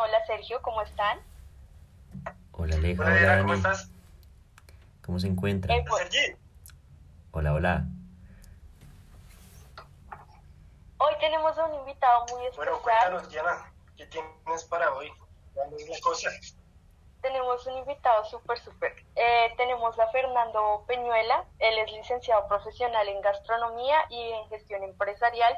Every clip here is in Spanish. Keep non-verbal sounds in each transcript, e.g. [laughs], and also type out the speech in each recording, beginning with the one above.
hola Sergio, ¿cómo están? Hola Aleja, Hola, hola, Dani. ¿cómo estás? ¿Cómo se encuentra? Eh, pues, Sergi. Hola, hola. hoy tenemos a un invitado muy especial. Bueno, cuéntanos, Diana, ¿qué tienes para hoy? ¿Cuál es la cosa? Tenemos un invitado súper, súper. Eh, tenemos a Fernando Peñuela, él es licenciado profesional en gastronomía y en gestión empresarial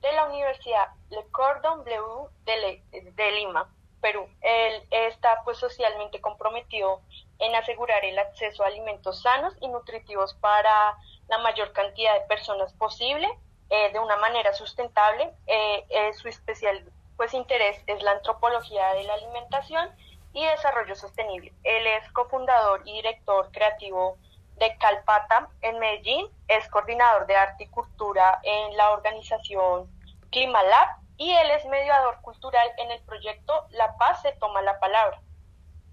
de la Universidad Le Cordon Bleu de, Le- de Lima, Perú. Él está pues socialmente comprometido en asegurar el acceso a alimentos sanos y nutritivos para la mayor cantidad de personas posible eh, de una manera sustentable. Eh, eh, su especial pues interés es la antropología de la alimentación y desarrollo sostenible. Él es cofundador y director creativo de Calpata en Medellín, es coordinador de arte y cultura en la organización Climalab y él es mediador cultural en el proyecto La Paz se toma la palabra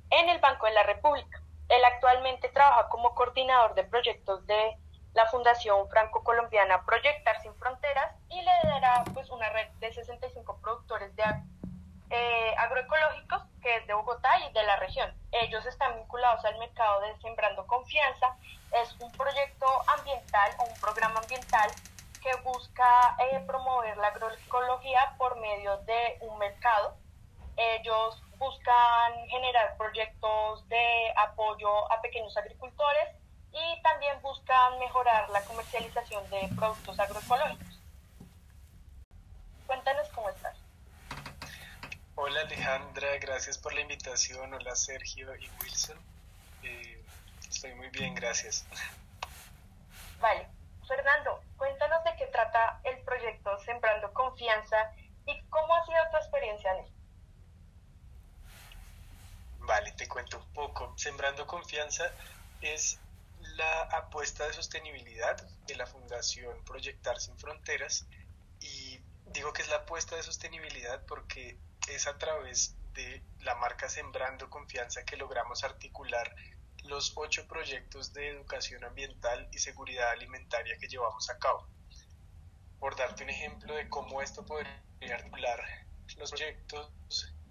en el Banco de la República. Él actualmente trabaja como coordinador de proyectos de la Fundación Franco-Colombiana Proyectar Sin Fronteras y lidera pues una red de 65 productores de eh, agroecológicos que es de Bogotá y de la región. Ellos están vinculados al mercado de Sembrando Confianza. Es un proyecto ambiental o un programa ambiental que busca eh, promover la agroecología por medio de un mercado. Ellos buscan generar proyectos de apoyo a pequeños agricultores y también buscan mejorar la comercialización de productos agroecológicos. Cuéntanos cómo estás. Hola Alejandra, gracias por la invitación. Hola Sergio y Wilson. Eh, estoy muy bien, gracias. Vale. Fernando, trata el proyecto Sembrando Confianza y cómo ha sido tu experiencia en. Vale, te cuento un poco. Sembrando Confianza es la apuesta de sostenibilidad de la Fundación Proyectar Sin Fronteras y digo que es la apuesta de sostenibilidad porque es a través de la marca Sembrando Confianza que logramos articular los ocho proyectos de educación ambiental y seguridad alimentaria que llevamos a cabo. Por darte un ejemplo de cómo esto podría articular los proyectos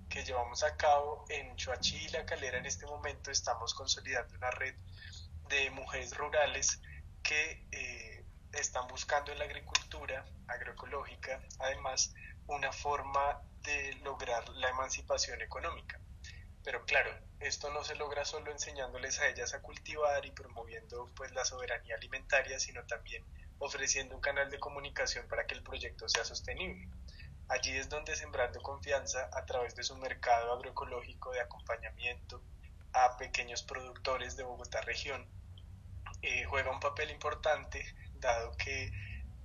que llevamos a cabo en Choachí y La Calera en este momento estamos consolidando una red de mujeres rurales que eh, están buscando en la agricultura agroecológica además una forma de lograr la emancipación económica. Pero claro, esto no se logra solo enseñándoles a ellas a cultivar y promoviendo pues la soberanía alimentaria, sino también ofreciendo un canal de comunicación para que el proyecto sea sostenible. Allí es donde Sembrando Confianza, a través de su mercado agroecológico de acompañamiento a pequeños productores de Bogotá región, eh, juega un papel importante, dado que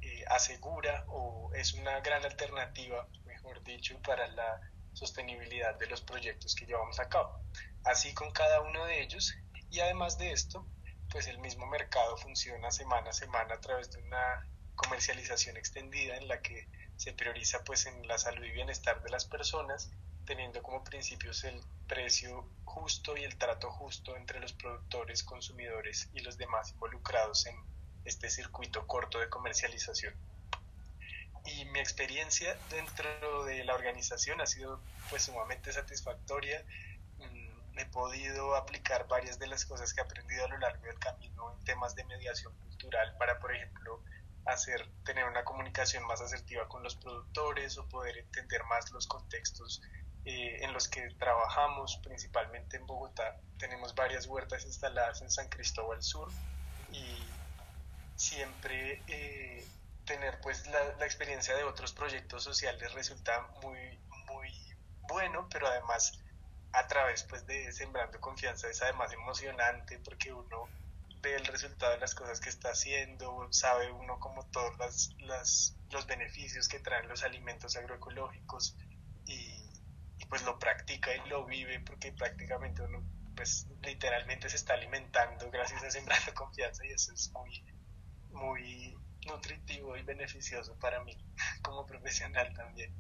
eh, asegura o es una gran alternativa, mejor dicho, para la sostenibilidad de los proyectos que llevamos a cabo. Así con cada uno de ellos y además de esto, pues el mismo mercado funciona semana a semana a través de una comercialización extendida en la que se prioriza pues en la salud y bienestar de las personas, teniendo como principios el precio justo y el trato justo entre los productores, consumidores y los demás involucrados en este circuito corto de comercialización. Y mi experiencia dentro de la organización ha sido pues sumamente satisfactoria. He podido aplicar varias de las cosas que he aprendido a lo largo del camino en temas de mediación cultural para, por ejemplo, hacer tener una comunicación más asertiva con los productores o poder entender más los contextos eh, en los que trabajamos, principalmente en Bogotá. Tenemos varias huertas instaladas en San Cristóbal Sur y siempre eh, tener pues la, la, experiencia de otros proyectos sociales resulta muy, muy bueno, pero además a través pues de Sembrando Confianza es además emocionante porque uno ve el resultado de las cosas que está haciendo, sabe uno como todos las, las, los beneficios que traen los alimentos agroecológicos y, y, pues lo practica y lo vive porque prácticamente uno pues literalmente se está alimentando gracias a Sembrando Confianza y eso es muy, muy nutritivo y beneficioso para mí [laughs] como profesional también.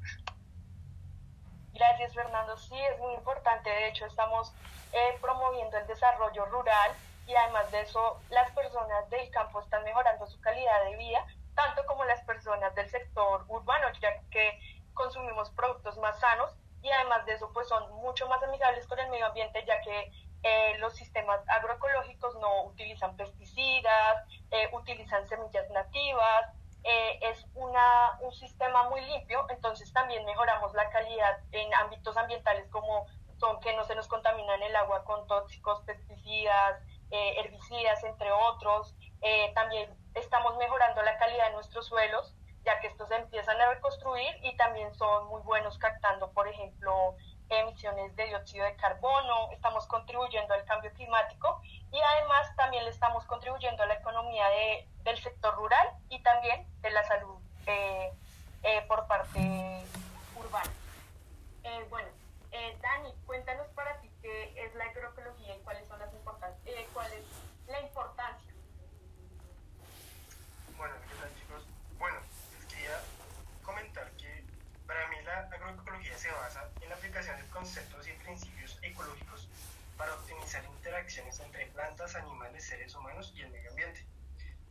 Gracias Fernando, sí es muy importante, de hecho estamos eh, promoviendo el desarrollo rural y además de eso las personas del campo están mejorando su calidad de vida, tanto como las personas del sector urbano, ya que consumimos productos más sanos y además de eso pues son mucho más amigables con el medio ambiente, ya que eh, los sistemas agroecológicos no utilizan pesticidas, eh, utilizan semillas nativas, eh, es un sistema muy limpio, entonces también mejoramos la calidad en ámbitos ambientales como son que no se nos contaminan el agua con tóxicos, pesticidas, herbicidas, entre otros. también estamos mejorando la calidad de nuestros suelos, ya que estos se empiezan a reconstruir y también son muy buenos captando, por ejemplo, emisiones de dióxido de carbono, estamos contribuyendo al cambio climático y además también le estamos contribuyendo a la economía de, del sector rural y también de la salud eh, eh, por parte urbana. Eh, bueno, Dani, cuéntanos para ti qué es la agroecología y cuáles son las importancias, cuál es la importancia. Bueno, ¿qué tal chicos? Bueno, les quería comentar que para mí la agroecología se basa en la aplicación de conceptos y principios ecológicos para optimizar interacciones entre plantas, animales, seres humanos y el medio ambiente.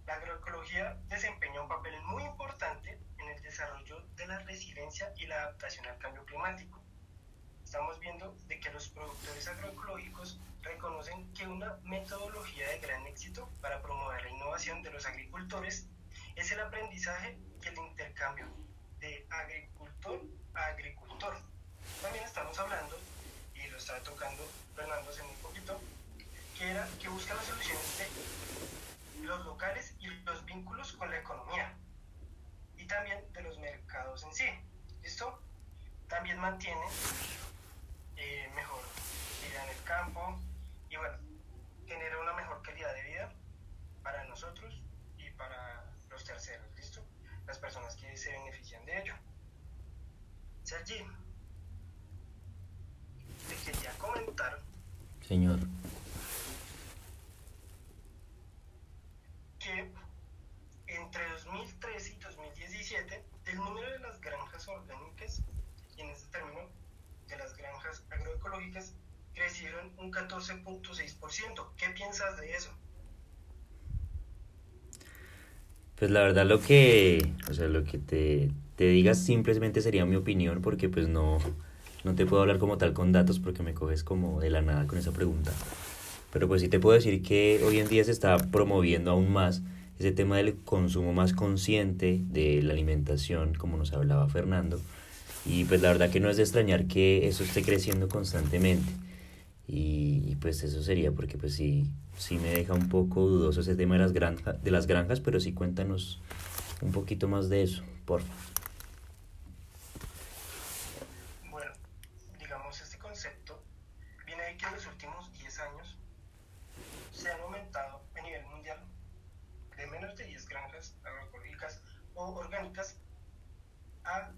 La agroecología desempeña un papel muy importante en el desarrollo de la resiliencia y la adaptación al cambio climático. Estamos viendo de que los productores agroecológicos reconocen que una metodología de gran éxito para promover la innovación de los agricultores es el aprendizaje y el intercambio de agricultor a agricultor. También estamos hablando, y lo estaba tocando Fernando hace muy poquito, que era que busca las soluciones de los locales y los vínculos con la economía y también de los mercados en sí. ¿Listo? También mantiene eh, mejor vida en el campo y bueno, genera una mejor calidad de vida para nosotros y para los terceros. ¿Listo? las personas que se benefician de ello. Sergi, Señor. Que entre 2013 y 2017, el número de las granjas orgánicas, y en este término, de las granjas agroecológicas, crecieron un 14.6%. ¿Qué piensas de eso? Pues la verdad lo que, o sea, lo que te, te digas simplemente sería mi opinión porque pues no, no te puedo hablar como tal con datos porque me coges como de la nada con esa pregunta. Pero pues sí te puedo decir que hoy en día se está promoviendo aún más ese tema del consumo más consciente de la alimentación, como nos hablaba Fernando. Y pues la verdad que no es de extrañar que eso esté creciendo constantemente. Y, pues eso sería porque pues sí, sí me deja un poco dudoso ese tema de las, granjas, de las granjas, pero sí cuéntanos un poquito más de eso, por favor. Bueno, digamos, este concepto viene de que en los últimos 10 años se han aumentado a nivel mundial de menos de 10 granjas agroecológicas o orgánicas a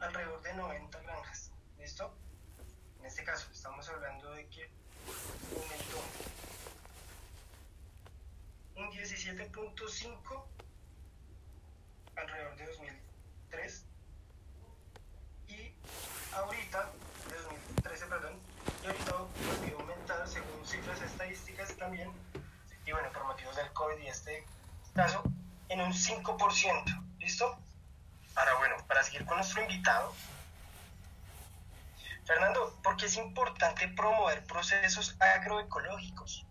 alrededor de 90 granjas. ¿Listo? En este caso, estamos hablando de que aumentó un 17.5 alrededor de 2003 y ahorita, de 2013, perdón, y ahorita volvió a aumentar según cifras estadísticas también, y bueno, por motivos del COVID y este caso, en un 5%. ¿Listo? Ahora bueno, para seguir con nuestro invitado, Fernando, ¿por qué es importante promover procesos agroecológicos?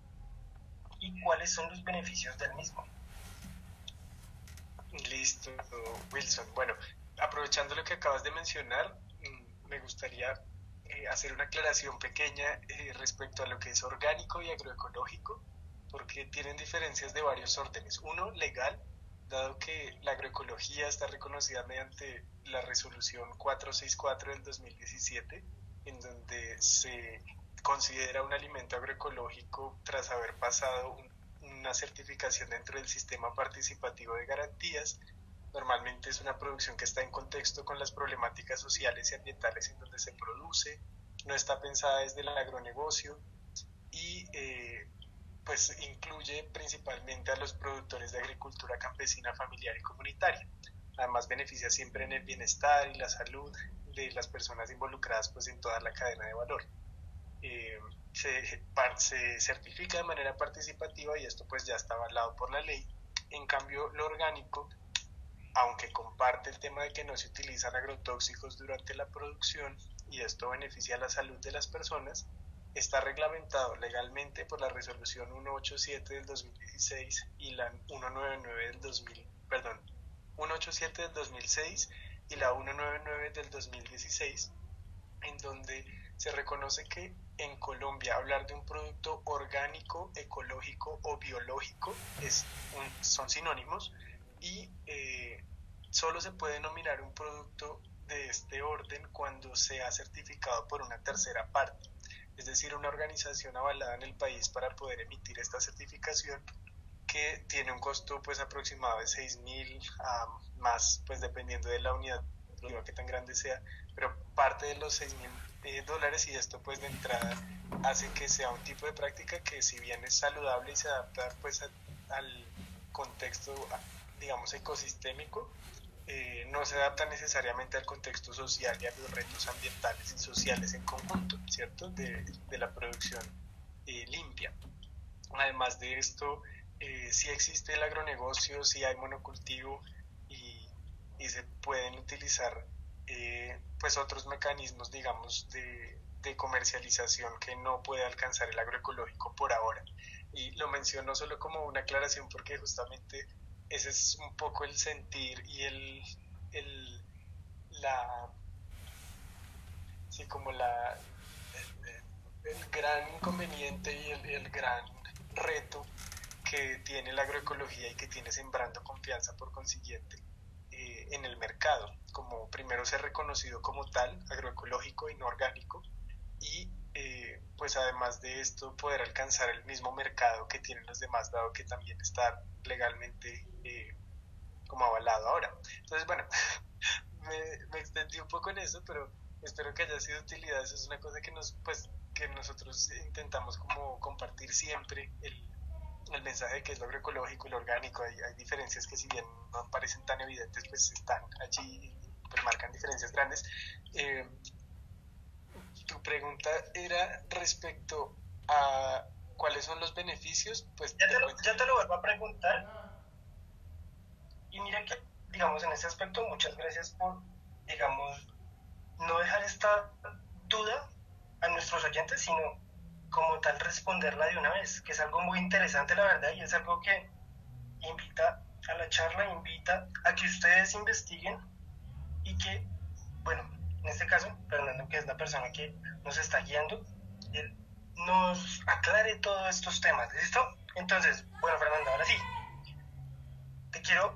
¿Y cuáles son los beneficios del mismo? Listo, Wilson. Bueno, aprovechando lo que acabas de mencionar, mm, me gustaría eh, hacer una aclaración pequeña eh, respecto a lo que es orgánico y agroecológico, porque tienen diferencias de varios órdenes. Uno, legal, dado que la agroecología está reconocida mediante la resolución 464 del 2017 en donde se considera un alimento agroecológico tras haber pasado una certificación dentro del sistema participativo de garantías. Normalmente es una producción que está en contexto con las problemáticas sociales y ambientales en donde se produce, no está pensada desde el agronegocio y eh, pues incluye principalmente a los productores de agricultura campesina, familiar y comunitaria. Además beneficia siempre en el bienestar y la salud de las personas involucradas pues en toda la cadena de valor. Eh, se, se, certifica de manera participativa y esto pues ya está avalado por la ley. En cambio, lo orgánico, aunque comparte el tema de que no se utilizan agrotóxicos durante la producción, y esto beneficia la salud de las personas, está reglamentado legalmente por la resolución 187 del 2016 y la 199 del 2000, perdón, 187 del 2006 y la 199 del 2016, en donde se reconoce que en Colombia. Hablar de un producto orgánico, ecológico o biológico es son sinónimos y eh, solo se puede denominar un producto de este orden cuando sea certificado por una tercera parte, es decir, una organización avalada en el país para poder emitir esta certificación que tiene un costo pues aproximado de 6 mil a más, pues dependiendo de la unidad que tan grande sea, pero parte de los 6 mil eh, dólares y esto pues de entrada hace que sea un tipo de práctica que si bien es saludable y se adapta pues al contexto digamos ecosistémico eh, no se adapta necesariamente al contexto social y a los retos ambientales y sociales en conjunto, ¿cierto? De, la producción eh, limpia. Además de esto, eh, si existe el agronegocio, si hay monocultivo y, se pueden utilizar pues otros mecanismos, digamos, de, de comercialización que no puede alcanzar el agroecológico por ahora. Y lo menciono solo como una aclaración porque justamente ese es un poco el sentir y el, el la sí como la el, gran inconveniente y el, gran reto que tiene la agroecología y que tiene sembrando confianza por consiguiente en el mercado, como primero ser reconocido como tal, agroecológico y no orgánico, y eh, pues además de esto poder alcanzar el mismo mercado que tienen los demás, dado que también está legalmente eh, como avalado ahora. Entonces, bueno, [laughs] me, extendí un poco en eso, pero espero que haya sido de utilidad. Eso es una cosa que nos, pues, que nosotros intentamos como compartir siempre el, el mensaje de que es lo agroecológico y lo orgánico. Hay, hay, diferencias que si bien no parecen tan evidentes, pues están allí, pues marcan diferencias grandes. Eh, tu pregunta era respecto a cuáles son los beneficios, pues... Ya te, lo, ya te lo vuelvo a preguntar. Y mira que, digamos, en ese aspecto, muchas gracias por, digamos, no dejar esta duda a nuestros oyentes, sino como tal responderla de una vez, que es algo muy interesante, la verdad, y es algo que invita a la charla, invita a que ustedes investiguen y que, bueno, en este caso, Fernando, que es la persona que nos está guiando, él nos aclare todos estos temas. ¿Listo? Entonces, bueno, Fernando, ahora sí. Te quiero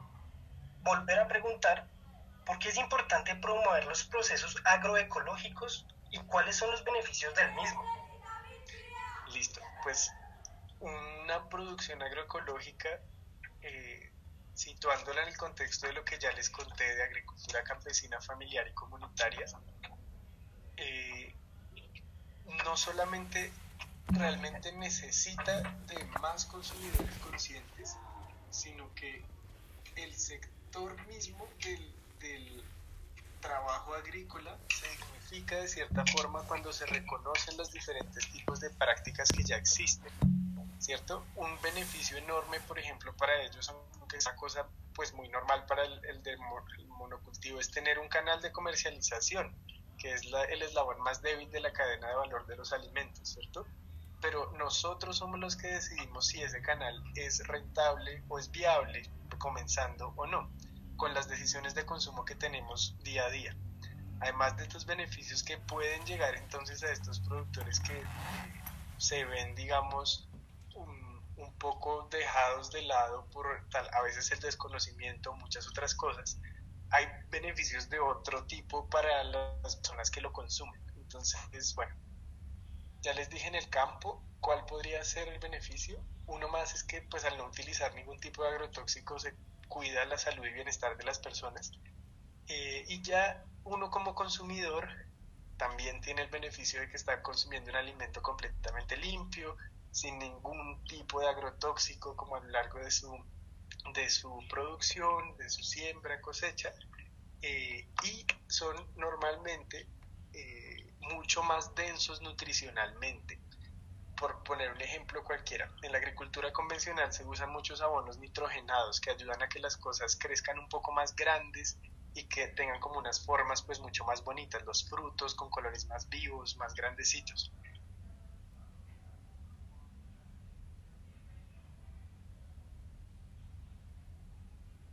volver a preguntar por qué es importante promover los procesos agroecológicos y cuáles son los beneficios del mismo. Pues una producción agroecológica, eh, situándola en el contexto de lo que ya les conté de agricultura campesina, familiar y comunitaria, eh, no solamente realmente necesita de más consumidores conscientes, sino que el sector mismo del, del trabajo agrícola se dignifica de cierta forma cuando se reconocen los diferentes tipos de prácticas que ya existen, ¿cierto? Un beneficio enorme, por ejemplo, para ellos, aunque esa cosa pues muy normal para el, monocultivo, es tener un canal de comercialización que es el eslabón más débil de la cadena de valor de los alimentos, ¿cierto? Pero nosotros somos los que decidimos si ese canal es rentable o es viable, comenzando o no, con las decisiones de consumo que tenemos día a día. Además de estos beneficios que pueden llegar entonces a estos productores que se ven, digamos, un, poco dejados de lado por tal, a veces el desconocimiento, muchas otras cosas, hay beneficios de otro tipo para las personas que lo consumen. Entonces, bueno, ya les dije en el campo cuál podría ser el beneficio. Uno más es que pues al no utilizar ningún tipo de agrotóxico se cuida la salud y bienestar de las personas. Eh, y ya uno como consumidor también tiene el beneficio de que está consumiendo un alimento completamente limpio, sin ningún tipo de agrotóxico como a lo largo de su de su producción, de su siembra, cosecha, eh, y son normalmente eh, mucho más densos nutricionalmente. Por poner un ejemplo cualquiera, en la agricultura convencional se usan muchos abonos nitrogenados que ayudan a que las cosas crezcan un poco más grandes y que tengan como unas formas pues mucho más bonitas, los frutos con colores más vivos, más grandecitos.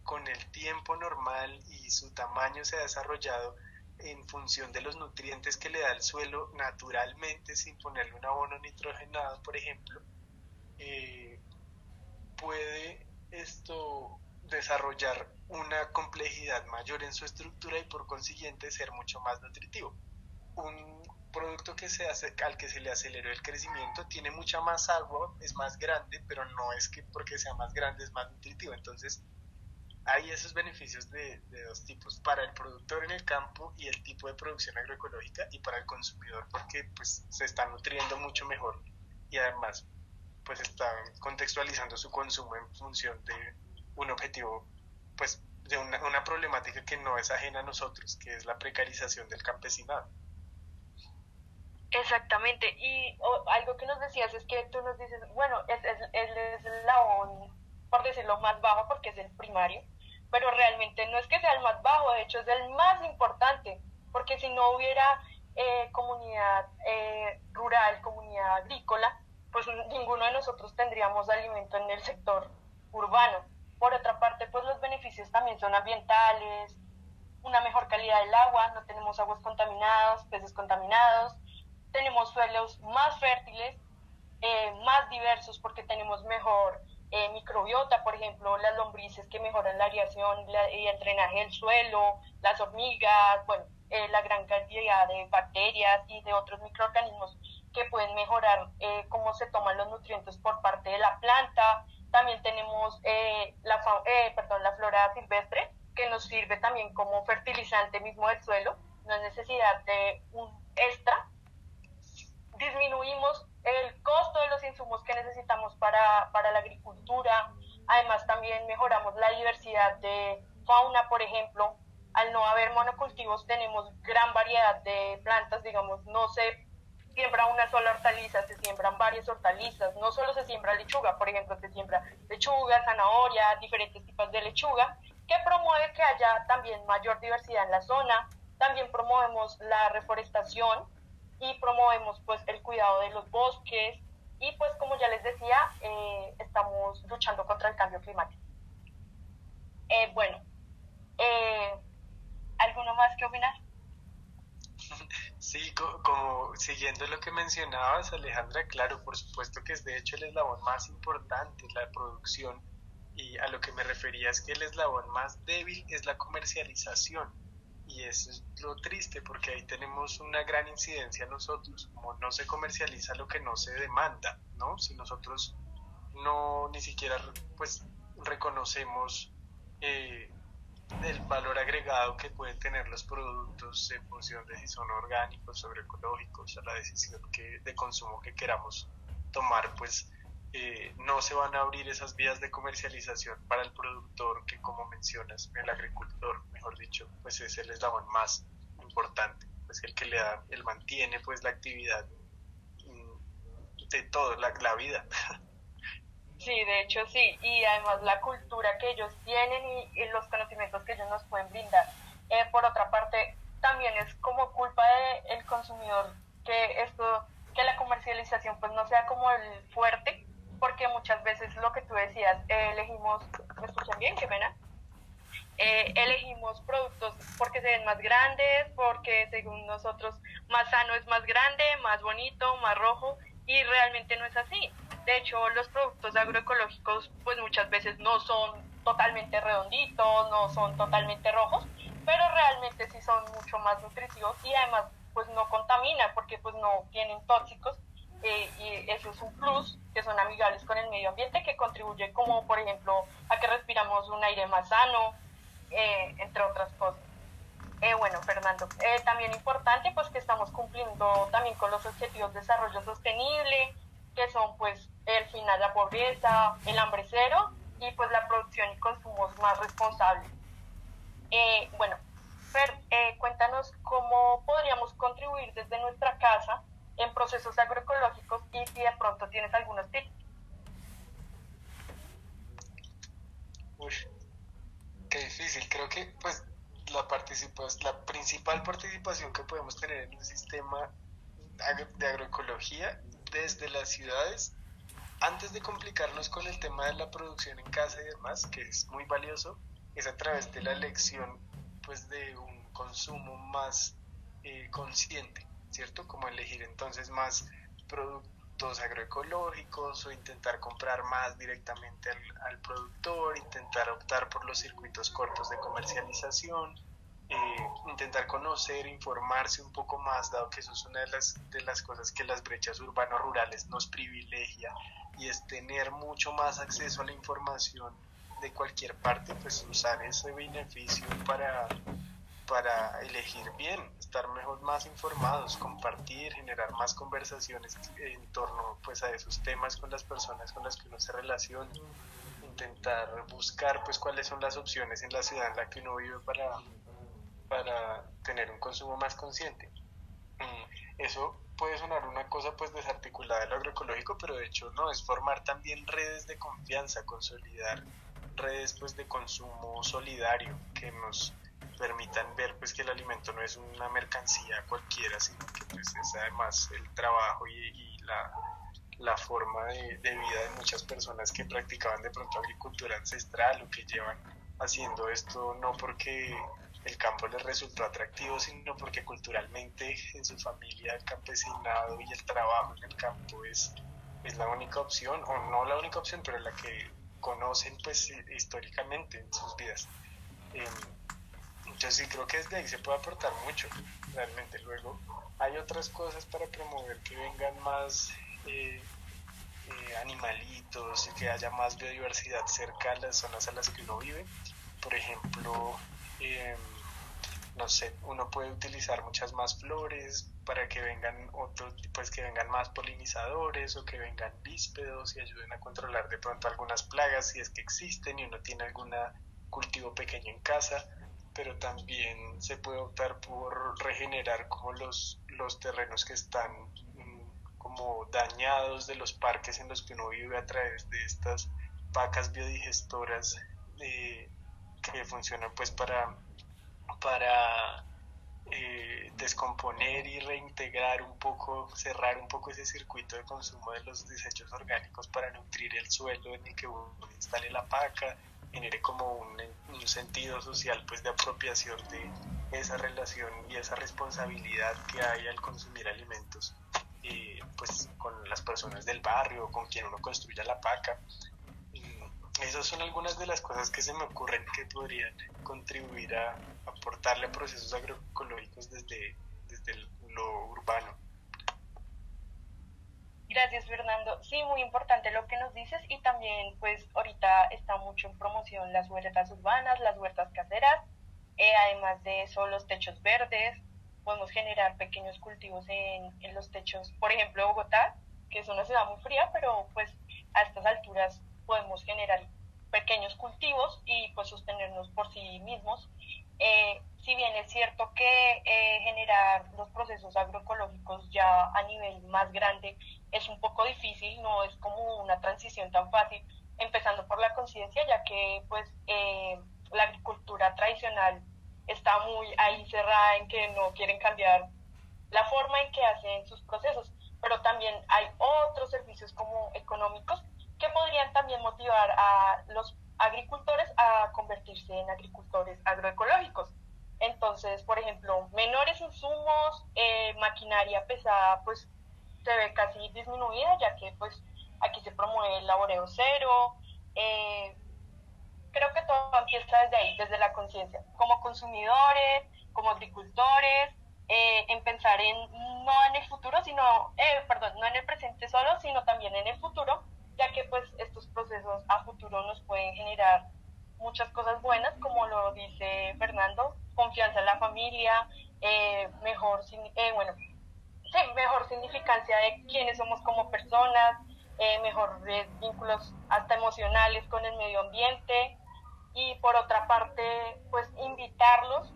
Con el tiempo normal y su tamaño se ha desarrollado en función de los nutrientes que le da el suelo naturalmente sin ponerle un abono nitrogenado, por ejemplo, eh, puede esto desarrollar una complejidad mayor en su estructura y por consiguiente ser mucho más nutritivo. Un producto que se hace, al que se le aceleró el crecimiento tiene mucha más agua, es más grande, pero no es que porque sea más grande es más nutritivo. Entonces, hay esos beneficios de, de, dos tipos, para el productor en el campo y el tipo de producción agroecológica y para el consumidor porque pues se está nutriendo mucho mejor y además pues está contextualizando su consumo en función de un objetivo pues de una, una problemática que no es ajena a nosotros, que es la precarización del campesinado. Exactamente, y algo que nos decías es que tú nos dices, bueno, es, es, es el por decirlo más bajo, porque es el primario, pero realmente no es que sea el más bajo, de hecho es el más importante, porque si no hubiera eh, comunidad eh, rural, comunidad agrícola, pues ninguno de nosotros tendríamos alimento en el sector urbano. Por otra parte, pues los beneficios también son ambientales, una mejor calidad del agua, no tenemos aguas contaminadas, peces contaminados, tenemos suelos más fértiles, eh, más diversos porque tenemos mejor eh, microbiota, por ejemplo, las lombrices que mejoran la aireación y el drenaje del suelo, las hormigas, bueno, eh, la gran cantidad de bacterias y de otros microorganismos que pueden mejorar cómo se toman los nutrientes por parte de la planta, también tenemos eh, la, eh, perdón, la flora silvestre, que nos sirve también como fertilizante mismo del suelo, no es necesidad de un extra. Disminuimos el costo de los insumos que necesitamos para, para la agricultura, además también mejoramos la diversidad de fauna, por ejemplo, al no haber monocultivos tenemos gran variedad de plantas, digamos, no se siembra una sola hortaliza, se siembran varias hortalizas, no solo se siembra lechuga, por ejemplo, se siembra lechuga, zanahoria, diferentes tipos de lechuga, que promueve que haya también mayor diversidad en la zona, también promovemos la reforestación y promovemos pues el cuidado de los bosques y pues como ya les decía, eh, estamos luchando contra el cambio climático. Eh, bueno, eh, ¿alguno más que opinar? Sí, como siguiendo lo que mencionabas, Alejandra, claro, por supuesto que es de hecho el eslabón más importante, la producción, y a lo que me refería es que el eslabón más débil es la comercialización, y eso es lo triste, porque ahí tenemos una gran incidencia nosotros, como no se comercializa lo que no se demanda, ¿no? Si nosotros no ni siquiera pues reconocemos eh, el valor agregado que pueden tener los productos en función de si son orgánicos agroecológicos, a la decisión que, de consumo que queramos tomar, pues eh, no se van a abrir esas vías de comercialización para el productor que como mencionas, el agricultor, mejor dicho, pues es el eslabón más importante, pues el que le da, él mantiene pues la actividad mm, de todo, la, la vida. [laughs] Sí, de hecho sí, y además la cultura que ellos tienen y, los conocimientos que ellos nos pueden brindar. Eh, por otra parte, también es como culpa del consumidor que esto, que la comercialización pues no sea como el fuerte, porque muchas veces lo que tú decías, elegimos, ¿me escuchan bien? Qué pena. Eh, elegimos productos porque se ven más grandes, porque según nosotros más sano es más grande, más bonito, más rojo, y realmente no es así. De hecho, los productos agroecológicos pues muchas veces no son totalmente redonditos, no son totalmente rojos, pero realmente sí son mucho más nutritivos y además pues no contaminan porque pues no tienen tóxicos eh, y eso es un plus, que son amigables con el medio ambiente, que contribuye como por ejemplo a que respiramos un aire más sano, eh, entre otras cosas. Eh, bueno, Fernando, también importante pues que estamos cumpliendo también con los objetivos de desarrollo sostenible, que son pues el final de la pobreza, el hambre cero y pues la producción y consumos más responsables. Eh, bueno, Fer, eh, cuéntanos cómo podríamos contribuir desde nuestra casa en procesos agroecológicos y si de pronto tienes algunos tips. Uy, qué difícil. Creo que pues la, la principal participación que podemos tener en un sistema de agroecología desde las ciudades, antes de complicarnos con el tema de la producción en casa y demás, que es muy valioso, es a través de la elección pues de un consumo más eh, consciente, ¿cierto? Como elegir entonces más productos agroecológicos o intentar comprar más directamente al, productor, intentar optar por los circuitos cortos de comercialización, eh, intentar conocer, informarse un poco más, dado que eso es una de las, de las cosas que las brechas urbanos-rurales nos privilegia y es tener mucho más acceso a la información de cualquier parte, pues usar ese beneficio para, para elegir bien, estar mejor más informados, compartir, generar más conversaciones en torno pues a esos temas con las personas con las que uno se relaciona, intentar buscar pues cuáles son las opciones en la ciudad en la que uno vive para para tener un consumo más consciente. Mm, eso puede sonar una cosa pues desarticulada de lo agroecológico, pero de hecho no, es formar también redes de confianza, consolidar redes pues de consumo solidario que nos permitan ver pues que el alimento no es una mercancía cualquiera, sino que pues es además el trabajo y, la, la, forma de, vida de muchas personas que practicaban de pronto agricultura ancestral o que llevan haciendo esto no porque el campo les resultó atractivo, sino porque culturalmente en su familia el campesinado y el trabajo en el campo es, es la única opción, o no la única opción, pero la que conocen pues históricamente en sus vidas. Eh, entonces sí creo que desde ahí se puede aportar mucho, realmente. Luego hay otras cosas para promover que vengan más eh, eh, animalitos y que haya más biodiversidad cerca a las zonas a las que uno vive. Por ejemplo, eh, no sé, uno puede utilizar muchas más flores para que vengan otros, pues que vengan más polinizadores o que vengan bíspedos y ayuden a controlar de pronto algunas plagas si es que existen y uno tiene algún cultivo pequeño en casa, pero también se puede optar por regenerar como los, los terrenos que están mm, como dañados de los parques en los que uno vive a través de estas vacas biodigestoras eh, que funcionan pues para para eh, descomponer y reintegrar un poco, cerrar un poco ese circuito de consumo de los desechos orgánicos para nutrir el suelo en el que uno instale la paca, genere como un, sentido social pues de apropiación de esa relación y esa responsabilidad que hay al consumir alimentos eh, pues con las personas del barrio, con quien uno construya la paca. esas son algunas de las cosas que se me ocurren que podrían contribuir a aportarle procesos agroecológicos desde, desde lo urbano. Gracias Fernando. Sí, muy importante lo que nos dices y también pues ahorita está mucho en promoción las huertas urbanas, las huertas caseras, eh, además de eso los techos verdes, podemos generar pequeños cultivos en, en los techos, por ejemplo Bogotá, que es una ciudad muy fría, pero pues a estas alturas podemos generar pequeños cultivos y pues sostenernos por sí mismos eh, si bien es cierto que eh, generar los procesos agroecológicos ya a nivel más grande es un poco difícil, no es como una transición tan fácil, empezando por la conciencia, ya que pues eh, la agricultura tradicional está muy ahí cerrada en que no quieren cambiar la forma en que hacen sus procesos, pero también hay otros servicios como económicos que podrían también motivar a los agricultores a convertirse en agricultores agroecológicos. Entonces, por ejemplo, menores insumos, eh, maquinaria pesada, pues se ve casi disminuida, ya que pues aquí se promueve el laboreo cero. Eh, creo que todo empieza desde ahí, desde la conciencia, como consumidores, como agricultores, eh, en pensar en no en el futuro, sino, perdón, no en el presente solo, sino también en el futuro, ya que pues estos procesos a futuro nos pueden generar muchas cosas buenas, como lo dice Fernando, confianza en la familia, eh, mejor, eh, bueno, mejor significancia de quiénes somos como personas, eh, mejores vínculos hasta emocionales con el medio ambiente y por otra parte, pues invitarlos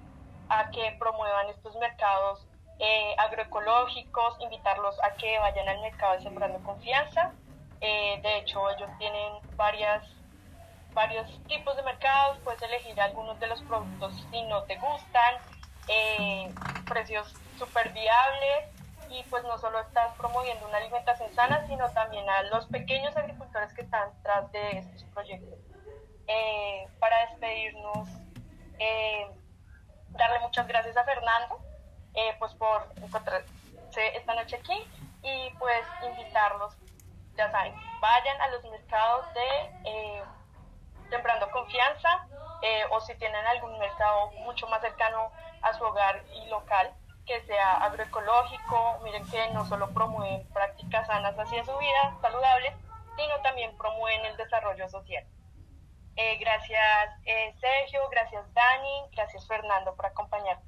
a que promuevan estos mercados eh, agroecológicos, invitarlos a que vayan al mercado Sembrando Confianza. Eh, de hecho, ellos tienen varias varios tipos de mercados, puedes elegir algunos de los productos si no te gustan, eh, precios súper viables y pues no solo estás promoviendo una alimentación sana, sino también a los pequeños agricultores que están detrás de estos proyectos. Eh, para despedirnos, eh, darle muchas gracias a Fernando pues por encontrarse esta noche aquí y pues invitarlos, ya saben, vayan a los mercados de Sembrando Confianza o si tienen algún mercado mucho más cercano a su hogar y local, que sea agroecológico, miren que no solo promueven prácticas sanas hacia su vida, saludables, sino también promueven el desarrollo social. Eh, gracias eh, Sergio, gracias Dani, gracias Fernando por acompañarnos.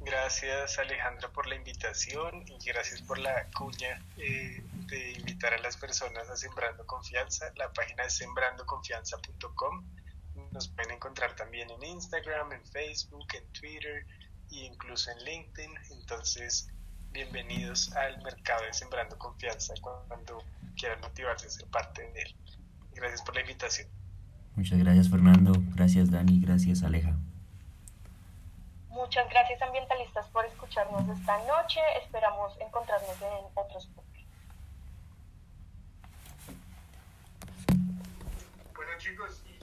Gracias Alejandra por la invitación y gracias por la cuña eh, de invitar a las personas a Sembrando Confianza. La página es sembrandoconfianza.com nos pueden encontrar también en Instagram, en Facebook, en Twitter e incluso en LinkedIn. Entonces, bienvenidos al mercado de Sembrando Confianza cuando quieran motivarse a ser parte de él. Gracias por la invitación. Muchas gracias Fernando, gracias Dani, gracias Aleja. Muchas gracias ambientalistas por escucharnos esta noche. Esperamos encontrarnos en otros she goes,